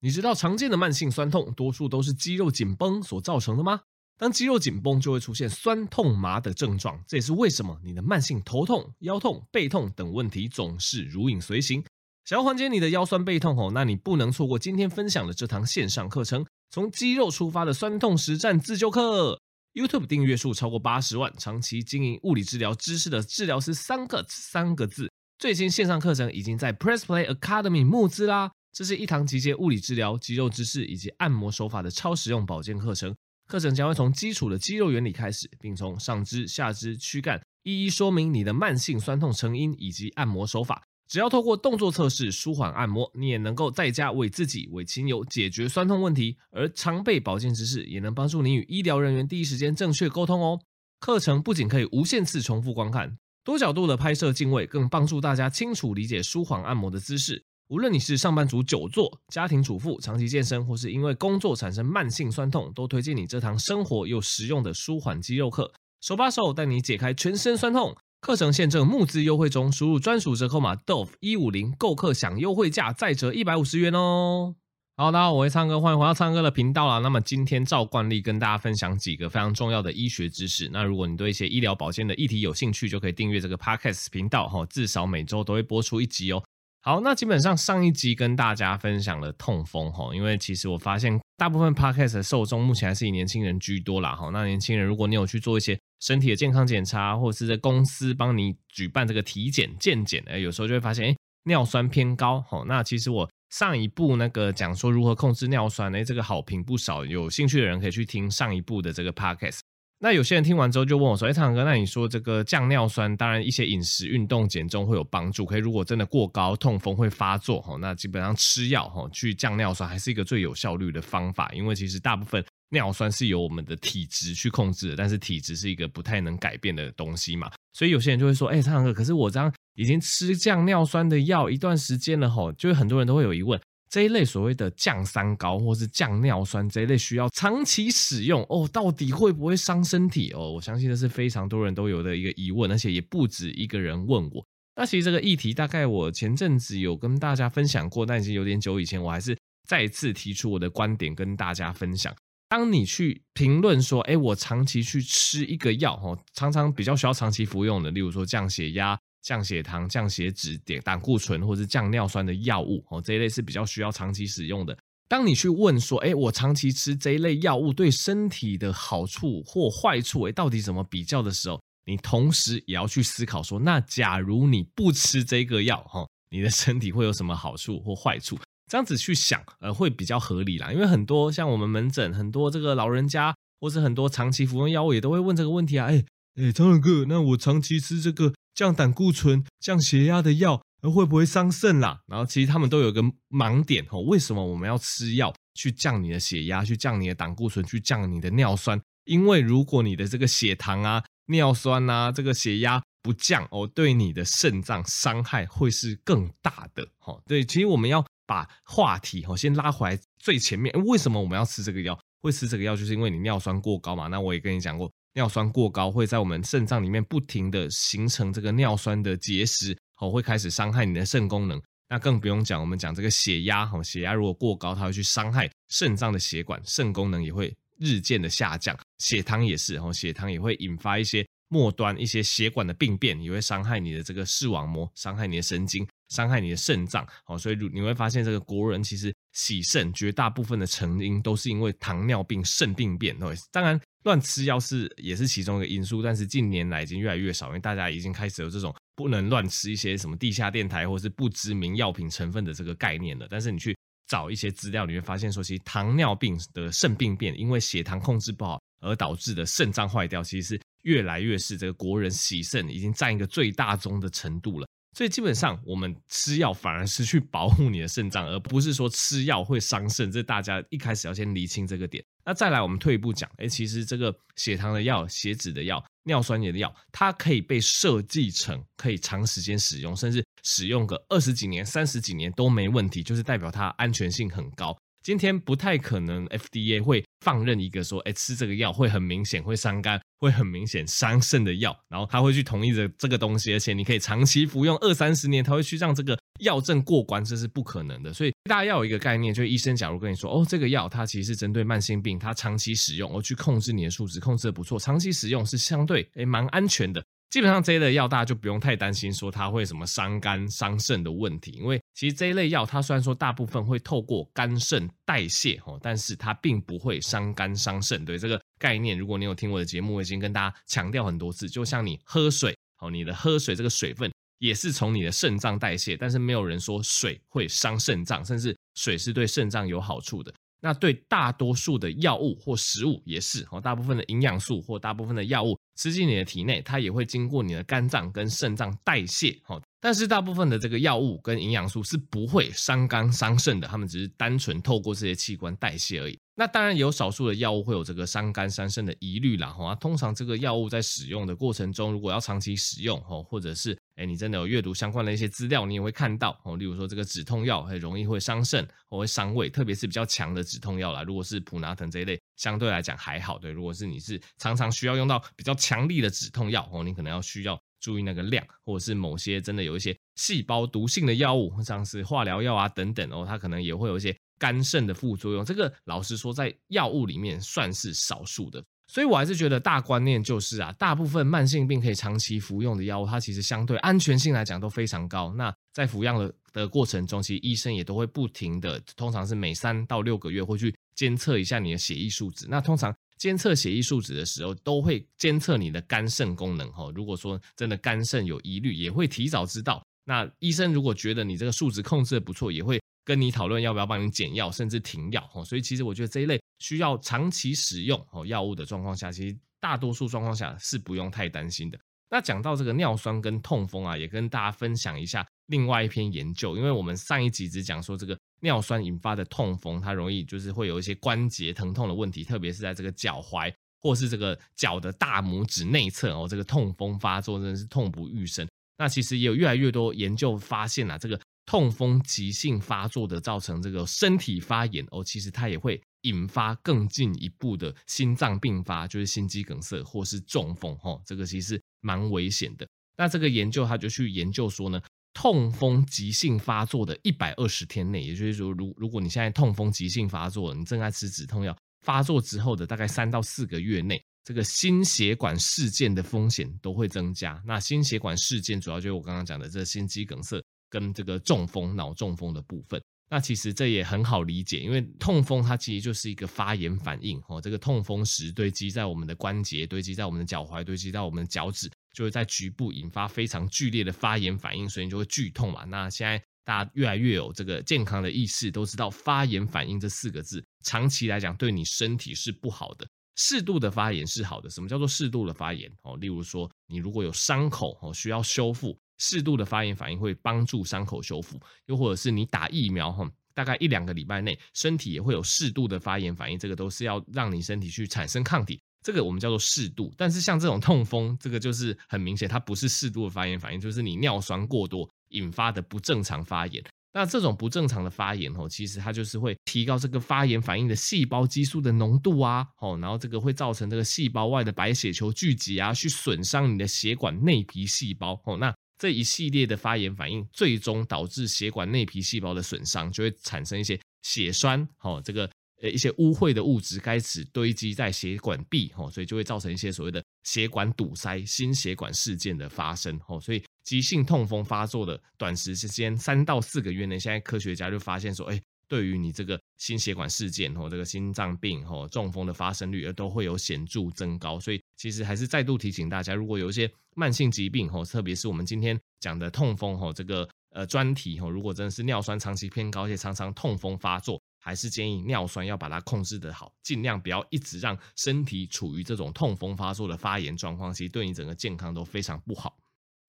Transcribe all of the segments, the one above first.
你知道常见的慢性酸痛多数都是肌肉紧绷所造成的吗？当肌肉紧绷，就会出现酸痛麻的症状，这也是为什么你的慢性头痛、腰痛、背痛等问题总是如影随形。想要缓解你的腰酸背痛哦，那你不能错过今天分享的这堂线上课程——从肌肉出发的酸痛实战自救课。YouTube 订阅数超过八十万，长期经营物理治疗知识的治疗师三个三个字。最新线上课程已经在 Press Play Academy 募资啦！这是一堂集结物理治疗、肌肉知识以及按摩手法的超实用保健课程。课程将会从基础的肌肉原理开始，并从上肢、下肢、躯干一一说明你的慢性酸痛成因以及按摩手法。只要透过动作测试、舒缓按摩，你也能够在家为自己、为亲友解决酸痛问题。而常备保健知识也能帮助你与医疗人员第一时间正确沟通哦。课程不仅可以无限次重复观看，多角度的拍摄镜位更帮助大家清楚理解舒缓按摩的姿势。无论你是上班族久坐、家庭主妇、长期健身，或是因为工作产生慢性酸痛，都推荐你这堂生活又实用的舒缓肌肉课，手把手带你解开全身酸痛。课程现正募资优惠中，输入专属折扣码 Dove 一五零购课享优惠价，再折一百五十元哦。好，大家好，我是唱歌，欢迎回到唱歌的频道啦。那么今天照惯例跟大家分享几个非常重要的医学知识。那如果你对一些医疗保健的议题有兴趣，就可以订阅这个 Podcast 频道哈，至少每周都会播出一集哦。好，那基本上上一集跟大家分享了痛风哈，因为其实我发现大部分 Podcast 的受众目前还是以年轻人居多啦哈。那年轻人，如果你有去做一些身体的健康检查，或者是在公司帮你举办这个体检健检，哎，有时候就会发现，哎，尿酸偏高。好，那其实我上一部那个讲说如何控制尿酸，哎，这个好评不少，有兴趣的人可以去听上一部的这个 podcast。那有些人听完之后就问我说，哎，苍哥，那你说这个降尿酸，当然一些饮食、运动、减重会有帮助，可以如果真的过高，痛风会发作，哈，那基本上吃药，哈，去降尿酸还是一个最有效率的方法，因为其实大部分。尿酸是由我们的体质去控制的，但是体质是一个不太能改变的东西嘛，所以有些人就会说，哎、欸，苍哥，可是我这样已经吃降尿酸的药一段时间了哈，就会很多人都会有疑问，这一类所谓的降三高或是降尿酸这一类需要长期使用哦，到底会不会伤身体哦？我相信这是非常多人都有的一个疑问，而且也不止一个人问我。那其实这个议题大概我前阵子有跟大家分享过，但已经有点久以前，我还是再次提出我的观点跟大家分享。当你去评论说，哎，我长期去吃一个药，哦，常常比较需要长期服用的，例如说降血压、降血糖、降血脂、点胆固醇或者是降尿酸的药物，哦，这一类是比较需要长期使用的。当你去问说，哎，我长期吃这一类药物对身体的好处或坏处，哎，到底怎么比较的时候，你同时也要去思考说，那假如你不吃这个药，哈，你的身体会有什么好处或坏处？这样子去想，呃，会比较合理啦。因为很多像我们门诊，很多这个老人家，或是很多长期服用药物，也都会问这个问题啊。哎，哎，苍蓝哥，那我长期吃这个降胆固醇、降血压的药，会不会伤肾啦？然后其实他们都有个盲点哦。为什么我们要吃药去降你的血压，去降你的胆固醇，去降你的尿酸？因为如果你的这个血糖啊、尿酸啊、这个血压不降哦，对你的肾脏伤害会是更大的。哦，对，其实我们要。把话题哈先拉回来最前面，为什么我们要吃这个药？会吃这个药，就是因为你尿酸过高嘛。那我也跟你讲过，尿酸过高会在我们肾脏里面不停的形成这个尿酸的结石，哦，会开始伤害你的肾功能。那更不用讲，我们讲这个血压，哈，血压如果过高，它会去伤害肾脏的血管，肾功能也会日渐的下降。血糖也是，哈，血糖也会引发一些末端一些血管的病变，也会伤害你的这个视网膜，伤害你的神经。伤害你的肾脏，哦，所以你会发现这个国人其实洗肾绝大部分的成因都是因为糖尿病肾病变，对，当然乱吃药是也是其中一个因素，但是近年来已经越来越少，因为大家已经开始有这种不能乱吃一些什么地下电台或是不知名药品成分的这个概念了。但是你去找一些资料，你会发现说，其实糖尿病的肾病变，因为血糖控制不好而导致的肾脏坏掉，其实是越来越是这个国人洗肾已经占一个最大宗的程度了。所以基本上，我们吃药反而是去保护你的肾脏，而不是说吃药会伤肾。这大家一开始要先厘清这个点。那再来，我们退一步讲，哎，其实这个血糖的药、血脂的药、尿酸盐的药，它可以被设计成可以长时间使用，甚至使用个二十几年、三十几年都没问题，就是代表它安全性很高。今天不太可能 FDA 会放任一个说，哎，吃这个药会很明显会伤肝，会很明显伤肾的药，然后他会去同意这这个东西，而且你可以长期服用二三十年，他会去让这个药证过关，这是不可能的。所以大家要有一个概念，就是医生假如跟你说，哦，这个药它其实是针对慢性病，它长期使用，而去控制你的数值，控制的不错，长期使用是相对诶蛮安全的。基本上这一类药大家就不用太担心说它会什么伤肝伤肾的问题，因为其实这一类药它虽然说大部分会透过肝肾代谢哦，但是它并不会伤肝伤肾。对这个概念，如果你有听我的节目，我已经跟大家强调很多次，就像你喝水哦，你的喝水这个水分也是从你的肾脏代谢，但是没有人说水会伤肾脏，甚至水是对肾脏有好处的。那对大多数的药物或食物也是哦，大部分的营养素或大部分的药物吃进你的体内，它也会经过你的肝脏跟肾脏代谢哦。但是大部分的这个药物跟营养素是不会伤肝伤肾的，它们只是单纯透过这些器官代谢而已。那当然有少数的药物会有这个伤肝伤肾的疑虑啦，哈。通常这个药物在使用的过程中，如果要长期使用，哈，或者是哎你真的有阅读相关的一些资料，你也会看到，哦，例如说这个止痛药很容易会伤肾或会伤胃，特别是比较强的止痛药啦。如果是普拿疼这一类，相对来讲还好，对。如果是你是常常需要用到比较强力的止痛药，哦，你可能要需要注意那个量，或者是某些真的有一些细胞毒性的药物，像是化疗药啊等等，哦，它可能也会有一些。肝肾的副作用，这个老实说，在药物里面算是少数的，所以我还是觉得大观念就是啊，大部分慢性病可以长期服用的药物，它其实相对安全性来讲都非常高。那在服药的的过程中，其实医生也都会不停的，通常是每三到六个月会去监测一下你的血液数值。那通常监测血液数值的时候，都会监测你的肝肾功能。哈，如果说真的肝肾有疑虑，也会提早知道。那医生如果觉得你这个数值控制的不错，也会。跟你讨论要不要帮你减药，甚至停药哦，所以其实我觉得这一类需要长期使用哦药物的状况下，其实大多数状况下是不用太担心的。那讲到这个尿酸跟痛风啊，也跟大家分享一下另外一篇研究，因为我们上一集只讲说这个尿酸引发的痛风，它容易就是会有一些关节疼痛的问题，特别是在这个脚踝或是这个脚的大拇指内侧哦，这个痛风发作真的是痛不欲生。那其实也有越来越多研究发现啊，这个。痛风急性发作的造成这个身体发炎哦，其实它也会引发更进一步的心脏病发，就是心肌梗塞或是中风哦，这个其实蛮危险的。那这个研究他就去研究说呢，痛风急性发作的一百二十天内，也就是说，如如果你现在痛风急性发作，你正在吃止痛药，发作之后的大概三到四个月内，这个心血管事件的风险都会增加。那心血管事件主要就是我刚刚讲的这心肌梗塞。跟这个中风、脑中风的部分，那其实这也很好理解，因为痛风它其实就是一个发炎反应哦。这个痛风石堆积在我们的关节，堆积在我们的脚踝，堆积在我们的脚趾，就会在局部引发非常剧烈的发炎反应，所以你就会剧痛嘛。那现在大家越来越有这个健康的意识，都知道发炎反应这四个字，长期来讲对你身体是不好的。适度的发炎是好的。什么叫做适度的发炎？哦，例如说你如果有伤口哦，需要修复。适度的发炎反应会帮助伤口修复，又或者是你打疫苗，哈，大概一两个礼拜内，身体也会有适度的发炎反应，这个都是要让你身体去产生抗体，这个我们叫做适度。但是像这种痛风，这个就是很明显，它不是适度的发炎反应，就是你尿酸过多引发的不正常发炎。那这种不正常的发炎，哦，其实它就是会提高这个发炎反应的细胞激素的浓度啊，哦，然后这个会造成这个细胞外的白血球聚集啊，去损伤你的血管内皮细胞，哦，那。这一系列的发炎反应，最终导致血管内皮细胞的损伤，就会产生一些血栓，哦，这个呃一些污秽的物质开始堆积在血管壁，哦，所以就会造成一些所谓的血管堵塞、心血管事件的发生，哦，所以急性痛风发作的短时之间三到四个月内，现在科学家就发现说，哎。对于你这个心血管事件哦这个心脏病哦中风的发生率，都会有显著增高。所以其实还是再度提醒大家，如果有一些慢性疾病哦，特别是我们今天讲的痛风哦，这个呃专题哦，如果真的是尿酸长期偏高，而且常常痛风发作，还是建议尿酸要把它控制得好，尽量不要一直让身体处于这种痛风发作的发炎状况，其实对你整个健康都非常不好。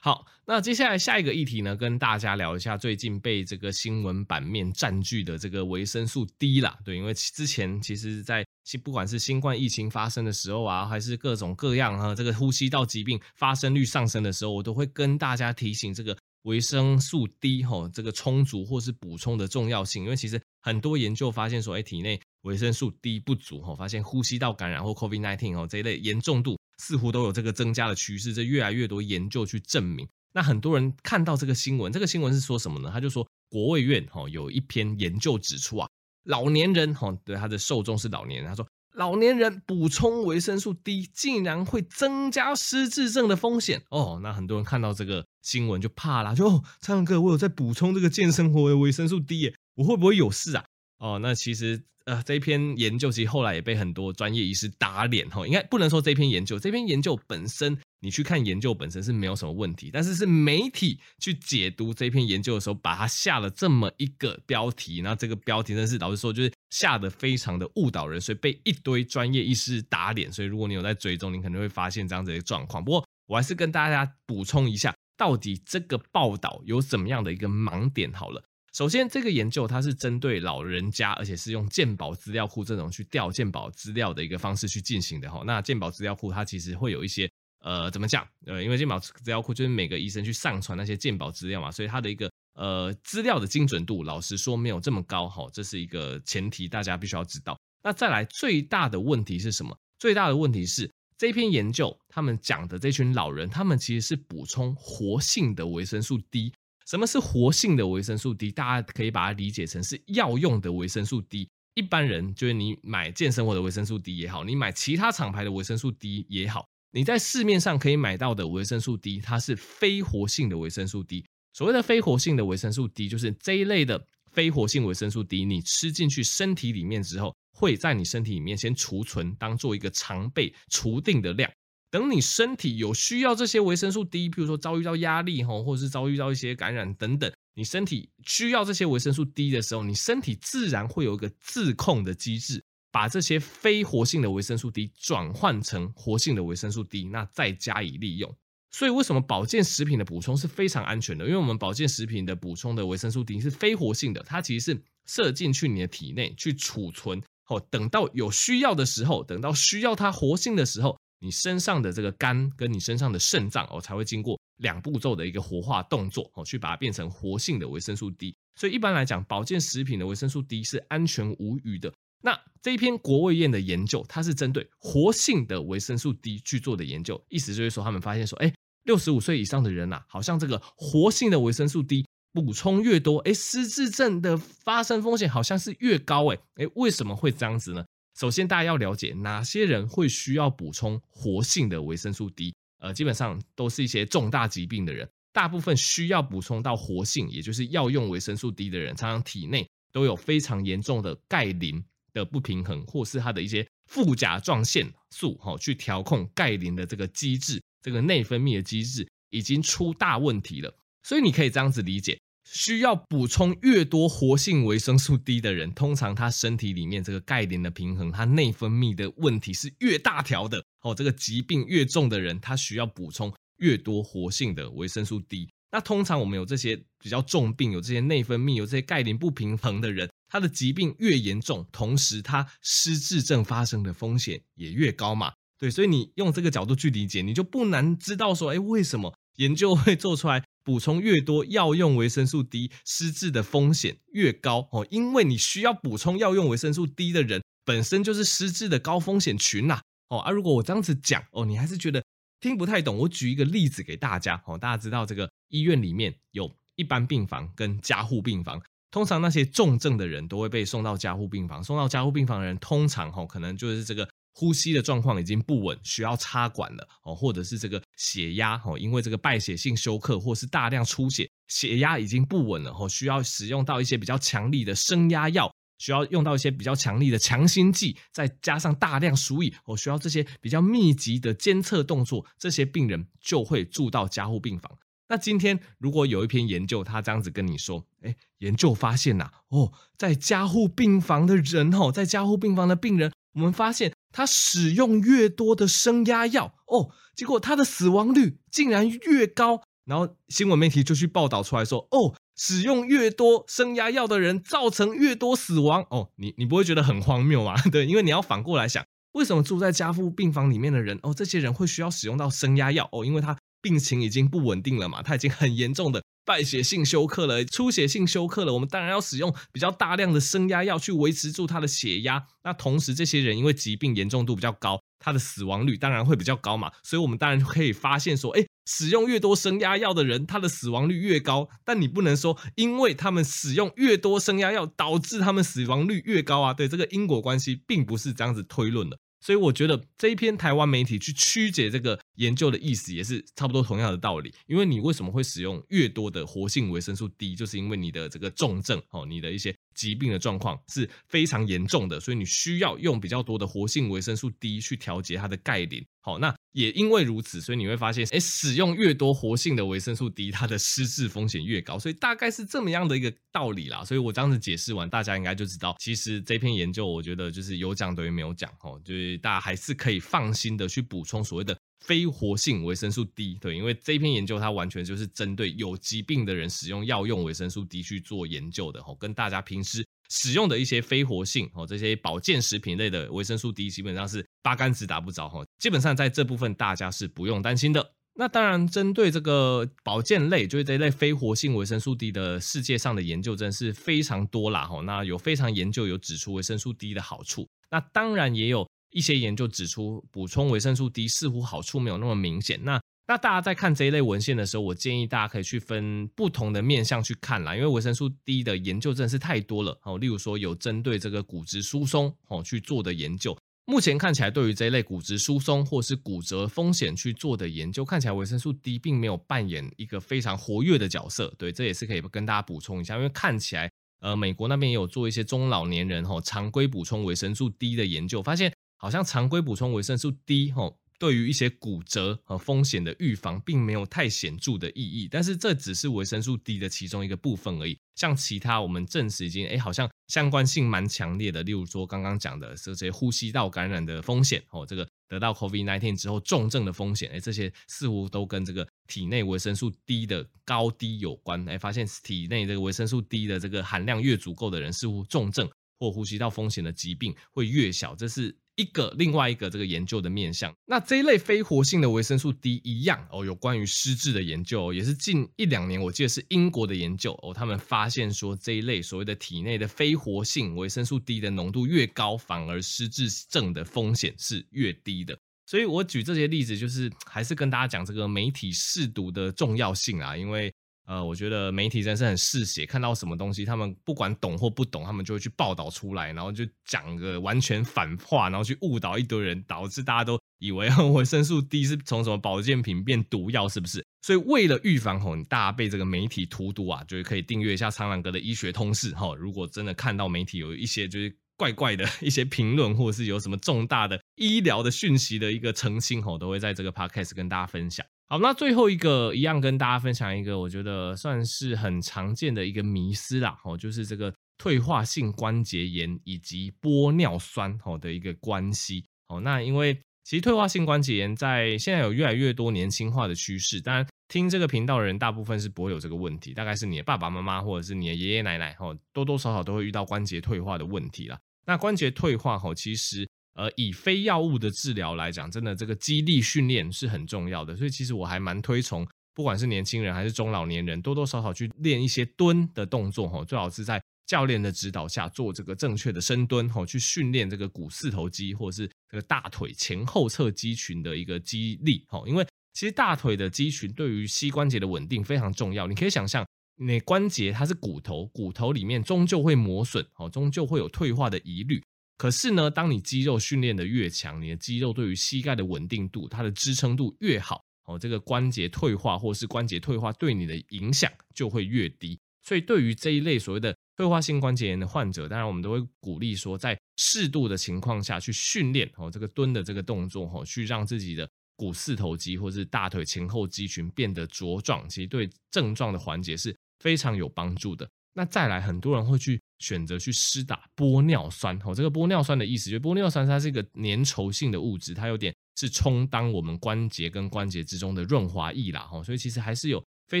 好，那接下来下一个议题呢，跟大家聊一下最近被这个新闻版面占据的这个维生素 D 啦。对，因为之前其实，在不管是新冠疫情发生的时候啊，还是各种各样哈，这个呼吸道疾病发生率上升的时候，我都会跟大家提醒这个维生素 D 哈，这个充足或是补充的重要性。因为其实很多研究发现说，哎，体内维生素 D 不足，哈，发现呼吸道感染或 COVID-19 哦这一类严重度似乎都有这个增加的趋势，这越来越多研究去证明。那很多人看到这个新闻，这个新闻是说什么呢？他就说国卫院哈有一篇研究指出啊，老年人哈对他的受众是老年人，他说。老年人补充维生素 D 竟然会增加失智症的风险哦，那很多人看到这个新闻就怕啦，就哦，苍蓝鸽，我有在补充这个健生活的维生素 D 耶，我会不会有事啊？哦，那其实。呃，这篇研究其实后来也被很多专业医师打脸哈，应该不能说这篇研究，这篇研究本身你去看研究本身是没有什么问题，但是是媒体去解读这篇研究的时候，把它下了这么一个标题，然后这个标题真是老实说就是下得非常的误导人，所以被一堆专业医师打脸。所以如果你有在追踪，你可能会发现这样子的状况。不过我还是跟大家补充一下，到底这个报道有怎么样的一个盲点好了。首先，这个研究它是针对老人家，而且是用健保资料库这种去调健保资料的一个方式去进行的哈。那健保资料库它其实会有一些呃，怎么讲？呃，因为健保资料库就是每个医生去上传那些健保资料嘛，所以它的一个呃资料的精准度，老实说没有这么高哈。这是一个前提，大家必须要知道。那再来，最大的问题是什么？最大的问题是这篇研究他们讲的这群老人，他们其实是补充活性的维生素 D。什么是活性的维生素 D？大家可以把它理解成是药用的维生素 D。一般人就是你买健生活的维生素 D 也好，你买其他厂牌的维生素 D 也好，你在市面上可以买到的维生素 D，它是非活性的维生素 D。所谓的非活性的维生素 D，就是这一类的非活性维生素 D，你吃进去身体里面之后，会在你身体里面先储存，当做一个常备储定的量。等你身体有需要这些维生素 D，譬如说遭遇到压力哈，或者是遭遇到一些感染等等，你身体需要这些维生素 D 的时候，你身体自然会有一个自控的机制，把这些非活性的维生素 D 转换成活性的维生素 D，那再加以利用。所以为什么保健食品的补充是非常安全的？因为我们保健食品的补充的维生素 D 是非活性的，它其实是射进去你的体内去储存，哦，等到有需要的时候，等到需要它活性的时候。你身上的这个肝跟你身上的肾脏哦，才会经过两步骤的一个活化动作哦，去把它变成活性的维生素 D。所以一般来讲，保健食品的维生素 D 是安全无虞的。那这一篇国卫院的研究，它是针对活性的维生素 D 去做的研究，意思就是说，他们发现说，哎，六十五岁以上的人呐，好像这个活性的维生素 D 补充越多，哎，失智症的发生风险好像是越高，哎，哎，为什么会这样子呢？首先，大家要了解哪些人会需要补充活性的维生素 D。呃，基本上都是一些重大疾病的人，大部分需要补充到活性，也就是药用维生素 D 的人，常常体内都有非常严重的钙磷的不平衡，或是他的一些副甲状腺素，哈，去调控钙磷的这个机制，这个内分泌的机制已经出大问题了。所以你可以这样子理解。需要补充越多活性维生素 D 的人，通常他身体里面这个钙磷的平衡，他内分泌的问题是越大条的哦。这个疾病越重的人，他需要补充越多活性的维生素 D。那通常我们有这些比较重病，有这些内分泌，有这些钙磷不平衡的人，他的疾病越严重，同时他失智症发生的风险也越高嘛。对，所以你用这个角度去理解，你就不难知道说，哎，为什么研究会做出来？补充越多药用维生素 D，失智的风险越高哦，因为你需要补充药用维生素 D 的人本身就是失智的高风险群呐哦啊，如果我这样子讲哦，你还是觉得听不太懂，我举一个例子给大家哦，大家知道这个医院里面有一般病房跟加护病房，通常那些重症的人都会被送到加护病房，送到加护病房的人通常哦，可能就是这个。呼吸的状况已经不稳，需要插管了哦，或者是这个血压哦，因为这个败血性休克或是大量出血，血压已经不稳了哦，需要使用到一些比较强力的升压药，需要用到一些比较强力的强心剂，再加上大量输液哦，需要这些比较密集的监测动作，这些病人就会住到加护病房。那今天如果有一篇研究，他这样子跟你说，哎，研究发现呐，哦，在加护病房的人哦，在加护病房的病人，我们发现。他使用越多的升压药哦，结果他的死亡率竟然越高。然后新闻媒体就去报道出来说，哦，使用越多升压药的人造成越多死亡哦。你你不会觉得很荒谬吗？对，因为你要反过来想，为什么住在加护病房里面的人哦，这些人会需要使用到升压药哦？因为他病情已经不稳定了嘛，他已经很严重的败血性休克了，出血性休克了，我们当然要使用比较大量的升压药去维持住他的血压。那同时，这些人因为疾病严重度比较高，他的死亡率当然会比较高嘛。所以，我们当然就可以发现说，诶，使用越多升压药的人，他的死亡率越高。但你不能说，因为他们使用越多升压药，导致他们死亡率越高啊。对，这个因果关系并不是这样子推论的。所以我觉得这一篇台湾媒体去曲解这个研究的意思，也是差不多同样的道理。因为你为什么会使用越多的活性维生素 D，就是因为你的这个重症哦，你的一些疾病的状况是非常严重的，所以你需要用比较多的活性维生素 D 去调节它的钙磷。好，那也因为如此，所以你会发现，哎，使用越多活性的维生素 D，它的失智风险越高。所以大概是这么样的一个道理啦。所以我这样子解释完，大家应该就知道，其实这篇研究，我觉得就是有讲等于没有讲，哦，就是大家还是可以放心的去补充所谓的非活性维生素 D。对，因为这篇研究它完全就是针对有疾病的人使用药用维生素 D 去做研究的，哦，跟大家平时。使用的一些非活性哦，这些保健食品类的维生素 D 基本上是八竿子打不着哈，基本上在这部分大家是不用担心的。那当然，针对这个保健类，就是这一类非活性维生素 D 的世界上的研究真是非常多啦哈。那有非常研究有指出维生素 D 的好处，那当然也有一些研究指出补充维生素 D 似乎好处没有那么明显。那那大家在看这一类文献的时候，我建议大家可以去分不同的面向去看啦，因为维生素 D 的研究真的是太多了哦。例如说有针对这个骨质疏松哦去做的研究，目前看起来对于这一类骨质疏松或是骨折风险去做的研究，看起来维生素 D 并没有扮演一个非常活跃的角色。对，这也是可以跟大家补充一下，因为看起来呃美国那边也有做一些中老年人哦常规补充维生素 D 的研究，发现好像常规补充维生素 D 哦。对于一些骨折和风险的预防，并没有太显著的意义。但是这只是维生素 D 的其中一个部分而已。像其他我们证实已经，哎，好像相关性蛮强烈的。例如说刚刚讲的这些呼吸道感染的风险，哦，这个得到 COVID-19 之后重症的风险，哎，这些似乎都跟这个体内维生素 D 的高低有关。哎，发现体内这个维生素 D 的这个含量越足够的人，似乎重症或呼吸道风险的疾病会越小。这是。一个另外一个这个研究的面向，那这一类非活性的维生素 D 一样哦，有关于失智的研究，也是近一两年，我记得是英国的研究哦，他们发现说这一类所谓的体内的非活性维生素 D 的浓度越高，反而失智症的风险是越低的。所以我举这些例子，就是还是跟大家讲这个媒体识读的重要性啊，因为。呃，我觉得媒体真是很嗜血，看到什么东西，他们不管懂或不懂，他们就会去报道出来，然后就讲个完全反话，然后去误导一堆人，导致大家都以为维生素 D 是从什么保健品变毒药，是不是？所以为了预防吼，大家被这个媒体荼毒啊，就是可以订阅一下苍狼哥的医学通识哈。如果真的看到媒体有一些就是怪怪的 一些评论，或者是有什么重大的医疗的讯息的一个澄清吼，都会在这个 podcast 跟大家分享。好，那最后一个一样跟大家分享一个，我觉得算是很常见的一个迷思啦，哦，就是这个退化性关节炎以及玻尿酸哦的一个关系。哦，那因为其实退化性关节炎在现在有越来越多年轻化的趋势，当然听这个频道的人大部分是不会有这个问题，大概是你的爸爸妈妈或者是你的爷爷奶奶哦，多多少少都会遇到关节退化的问题啦。那关节退化哦，其实。呃，以非药物的治疗来讲，真的这个肌力训练是很重要的，所以其实我还蛮推崇，不管是年轻人还是中老年人，多多少少去练一些蹲的动作哈，最好是在教练的指导下做这个正确的深蹲哈，去训练这个股四头肌或者是这个大腿前后侧肌群的一个肌力哈，因为其实大腿的肌群对于膝关节的稳定非常重要，你可以想象，你关节它是骨头，骨头里面终究会磨损哦，终究会有退化的疑虑。可是呢，当你肌肉训练的越强，你的肌肉对于膝盖的稳定度、它的支撑度越好，哦，这个关节退化或是关节退化对你的影响就会越低。所以，对于这一类所谓的退化性关节炎的患者，当然我们都会鼓励说，在适度的情况下去训练哦，这个蹲的这个动作哦，去让自己的股四头肌或是大腿前后肌群变得茁壮，其实对症状的缓解是非常有帮助的。那再来，很多人会去选择去施打玻尿酸。哦，这个玻尿酸的意思，就是玻尿酸它是一个粘稠性的物质，它有点是充当我们关节跟关节之中的润滑液啦。哈，所以其实还是有非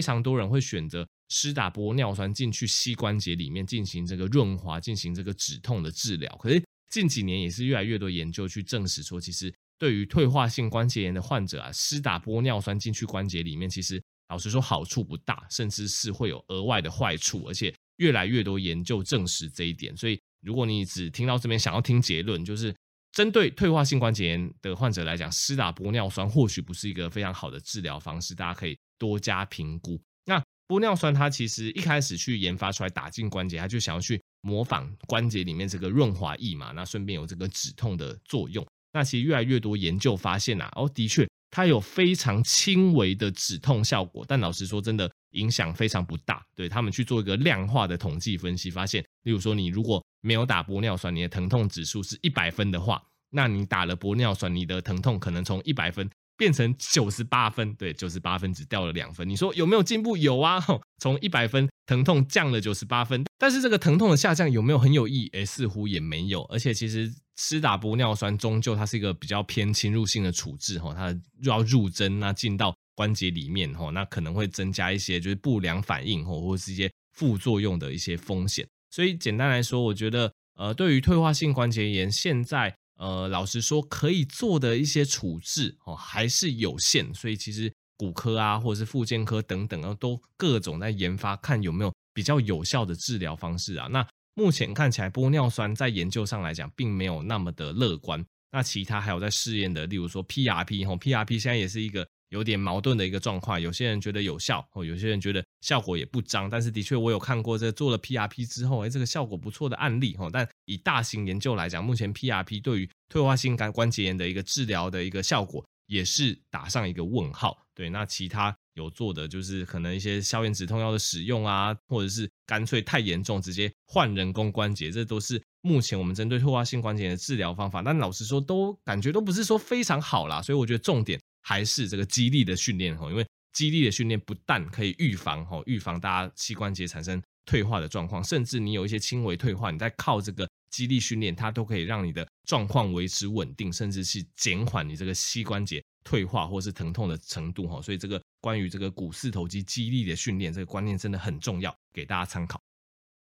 常多人会选择施打玻尿酸进去膝关节里面进行这个润滑，进行这个止痛的治疗。可是近几年也是越来越多研究去证实说，其实对于退化性关节炎的患者啊，施打玻尿酸进去关节里面，其实老实说好处不大，甚至是会有额外的坏处，而且越来越多研究证实这一点。所以如果你只听到这边想要听结论，就是针对退化性关节炎的患者来讲，施打玻尿酸或许不是一个非常好的治疗方式，大家可以多加评估。那玻尿酸它其实一开始去研发出来打进关节，它就想要去模仿关节里面这个润滑液嘛，那顺便有这个止痛的作用。那其实越来越多研究发现啊，哦，的确它有非常轻微的止痛效果，但老实说，真的影响非常不大。对，他们去做一个量化的统计分析，发现，例如说你如果没有打玻尿酸，你的疼痛指数是一百分的话，那你打了玻尿酸，你的疼痛可能从一百分。变成九十八分，对，九十八分只掉了两分。你说有没有进步？有啊，从一百分疼痛降了九十八分。但是这个疼痛的下降有没有很有意义？诶，似乎也没有。而且其实施打玻尿酸终究它是一个比较偏侵入性的处置，哈，它要入针那进到关节里面，哈，那可能会增加一些就是不良反应，或或是一些副作用的一些风险。所以简单来说，我觉得，呃，对于退化性关节炎，现在。呃，老实说，可以做的一些处置哦，还是有限，所以其实骨科啊，或者是附件科等等啊，都各种在研发，看有没有比较有效的治疗方式啊。那目前看起来，玻尿酸在研究上来讲，并没有那么的乐观。那其他还有在试验的，例如说 PRP 哦，PRP 现在也是一个。有点矛盾的一个状况，有些人觉得有效，哦，有些人觉得效果也不彰。但是的确，我有看过这做了 PRP 之后，哎，这个效果不错的案例，哦。但以大型研究来讲，目前 PRP 对于退化性关关节炎的一个治疗的一个效果，也是打上一个问号。对，那其他有做的就是可能一些消炎止痛药的使用啊，或者是干脆太严重直接换人工关节，这都是目前我们针对退化性关节炎的治疗方法。但老实说，都感觉都不是说非常好啦。所以我觉得重点。还是这个肌力的训练哈，因为肌力的训练不但可以预防哈，预防大家膝关节产生退化的状况，甚至你有一些轻微退化，你在靠这个肌力训练，它都可以让你的状况维持稳定，甚至是减缓你这个膝关节退化或是疼痛的程度哈。所以这个关于这个股四头肌肌力的训练，这个观念真的很重要，给大家参考。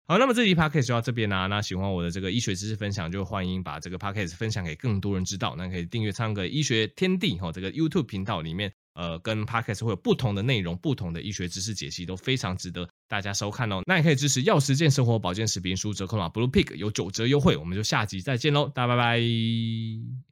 好，那么这集 podcast 就到这边啦、那喜欢我的这个医学知识分享，就欢迎把这个 podcast 分享给更多人知道。那可以订阅唱个医学天地哈，这个 YouTube 频道里面，呃，跟 podcast 会有不同的内容，不同的医学知识解析，都非常值得大家收看哦。那也可以支持药食健生活保健食品输折扣码 Blue Pig 有九折优惠。我们就下集再见喽，大家拜拜。